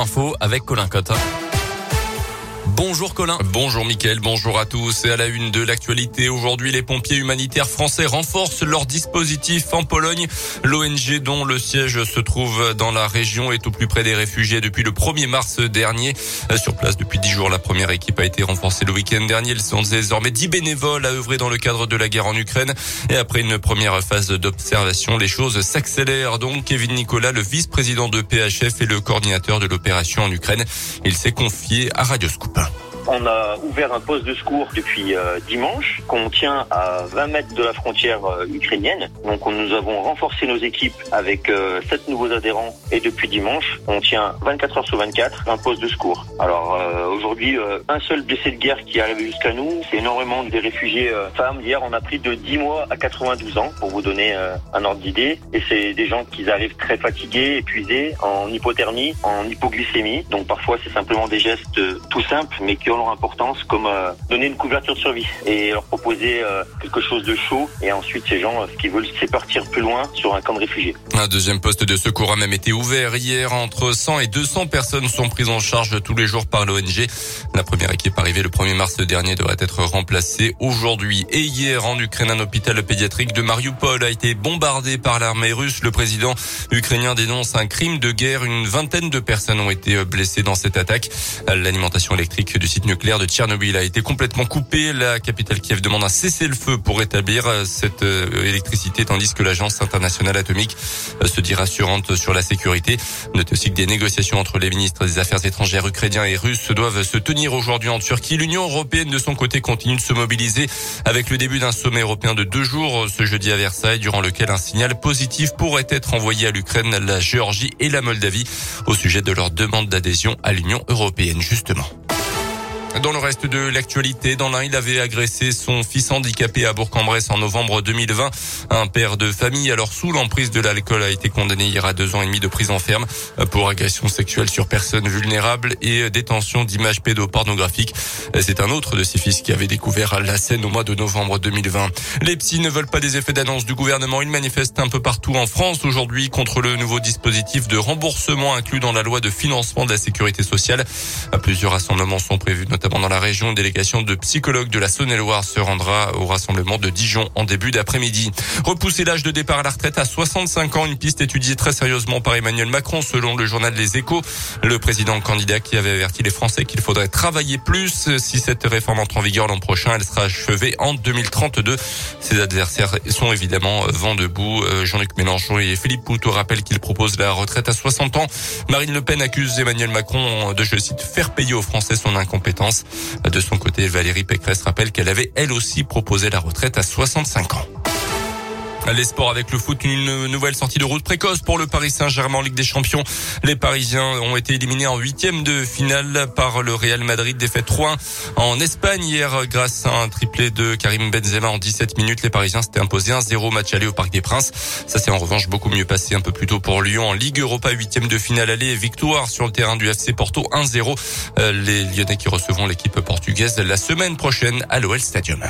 Info avec Colin Cotte. Bonjour Colin. Bonjour Mickaël, bonjour à tous. Et à la une de l'actualité, aujourd'hui, les pompiers humanitaires français renforcent leur dispositif en Pologne. L'ONG dont le siège se trouve dans la région est au plus près des réfugiés depuis le 1er mars dernier. Sur place depuis 10 jours, la première équipe a été renforcée le week-end dernier. Ils sont désormais 10 bénévoles à œuvrer dans le cadre de la guerre en Ukraine. Et après une première phase d'observation, les choses s'accélèrent. Donc, Kevin Nicolas, le vice-président de PHF et le coordinateur de l'opération en Ukraine, il s'est confié à Radio Scoop. On a ouvert un poste de secours depuis euh, dimanche qu'on tient à 20 mètres de la frontière euh, ukrainienne. Donc nous avons renforcé nos équipes avec euh, 7 nouveaux adhérents et depuis dimanche, on tient 24 heures sur 24 un poste de secours. Alors euh, aujourd'hui, un seul blessé de guerre qui arrive jusqu'à nous, c'est énormément des réfugiés femmes. Hier, on a pris de 10 mois à 92 ans pour vous donner un ordre d'idée. Et c'est des gens qui arrivent très fatigués, épuisés, en hypothermie, en hypoglycémie. Donc parfois, c'est simplement des gestes tout simples, mais qui ont leur importance, comme euh, donner une couverture de survie et leur proposer euh, quelque chose de chaud. Et ensuite, ces gens, euh, ce qu'ils veulent, c'est partir plus loin sur un camp de réfugiés. Un deuxième poste de secours a même été ouvert hier. Entre 100 et 200 personnes sont prises en charge tous les jours par l'ONG. La première équipe arrivée le 1er mars dernier devrait être remplacée aujourd'hui. Et hier, en Ukraine, un hôpital pédiatrique de Mariupol a été bombardé par l'armée russe. Le président ukrainien dénonce un crime de guerre. Une vingtaine de personnes ont été blessées dans cette attaque. L'alimentation électrique du site nucléaire de Tchernobyl a été complètement coupée. La capitale Kiev demande un cessez-le-feu pour rétablir euh, cette euh, électricité, tandis que l'agence internationale atomique euh, se dit rassurante sur la sécurité. Notez aussi que des négociations entre les ministres des Affaires étrangères ukrainiens et russes doivent se tenir aujourd'hui en Turquie. L'Union européenne, de son côté, continue de se mobiliser avec le début d'un sommet européen de deux jours ce jeudi à Versailles, durant lequel un signal positif pourrait être envoyé à l'Ukraine, la Géorgie et la Moldavie au sujet de leur demande d'adhésion à l'Union européenne, justement. Dans le reste de l'actualité, dans l'un, il avait agressé son fils handicapé à Bourg-en-Bresse en novembre 2020. Un père de famille, alors sous l'emprise de l'alcool, a été condamné hier à deux ans et demi de prison ferme pour agression sexuelle sur personnes vulnérables et détention d'images pédopornographiques. C'est un autre de ses fils qui avait découvert la scène au mois de novembre 2020. Les psys ne veulent pas des effets d'annonce du gouvernement. Ils manifestent un peu partout en France aujourd'hui contre le nouveau dispositif de remboursement inclus dans la loi de financement de la sécurité sociale. Plusieurs rassemblements sont prévus, notamment pendant la région. Une délégation de psychologues de la Saône-et-Loire se rendra au rassemblement de Dijon en début d'après-midi. Repousser l'âge de départ à la retraite à 65 ans, une piste étudiée très sérieusement par Emmanuel Macron selon le journal Les Échos. Le président candidat qui avait averti les Français qu'il faudrait travailler plus si cette réforme entre en vigueur l'an prochain, elle sera achevée en 2032. Ses adversaires sont évidemment vent debout. Euh, Jean-Luc Mélenchon et Philippe Poutou rappellent qu'ils proposent la retraite à 60 ans. Marine Le Pen accuse Emmanuel Macron de, je cite, faire payer aux Français son incompétence. De son côté, Valérie Pécresse rappelle qu'elle avait elle aussi proposé la retraite à 65 ans. Les sports avec le foot, une nouvelle sortie de route précoce pour le Paris Saint-Germain en Ligue des Champions. Les Parisiens ont été éliminés en huitième de finale par le Real Madrid, défaite 3 en Espagne hier grâce à un triplé de Karim Benzema en 17 minutes. Les Parisiens s'étaient imposés un 0 match aller au Parc des Princes. Ça s'est en revanche beaucoup mieux passé un peu plus tôt pour Lyon en Ligue Europa, huitième de finale aller victoire sur le terrain du FC Porto 1-0. Euh, les Lyonnais qui recevront l'équipe portugaise la semaine prochaine à l'OL Stadium.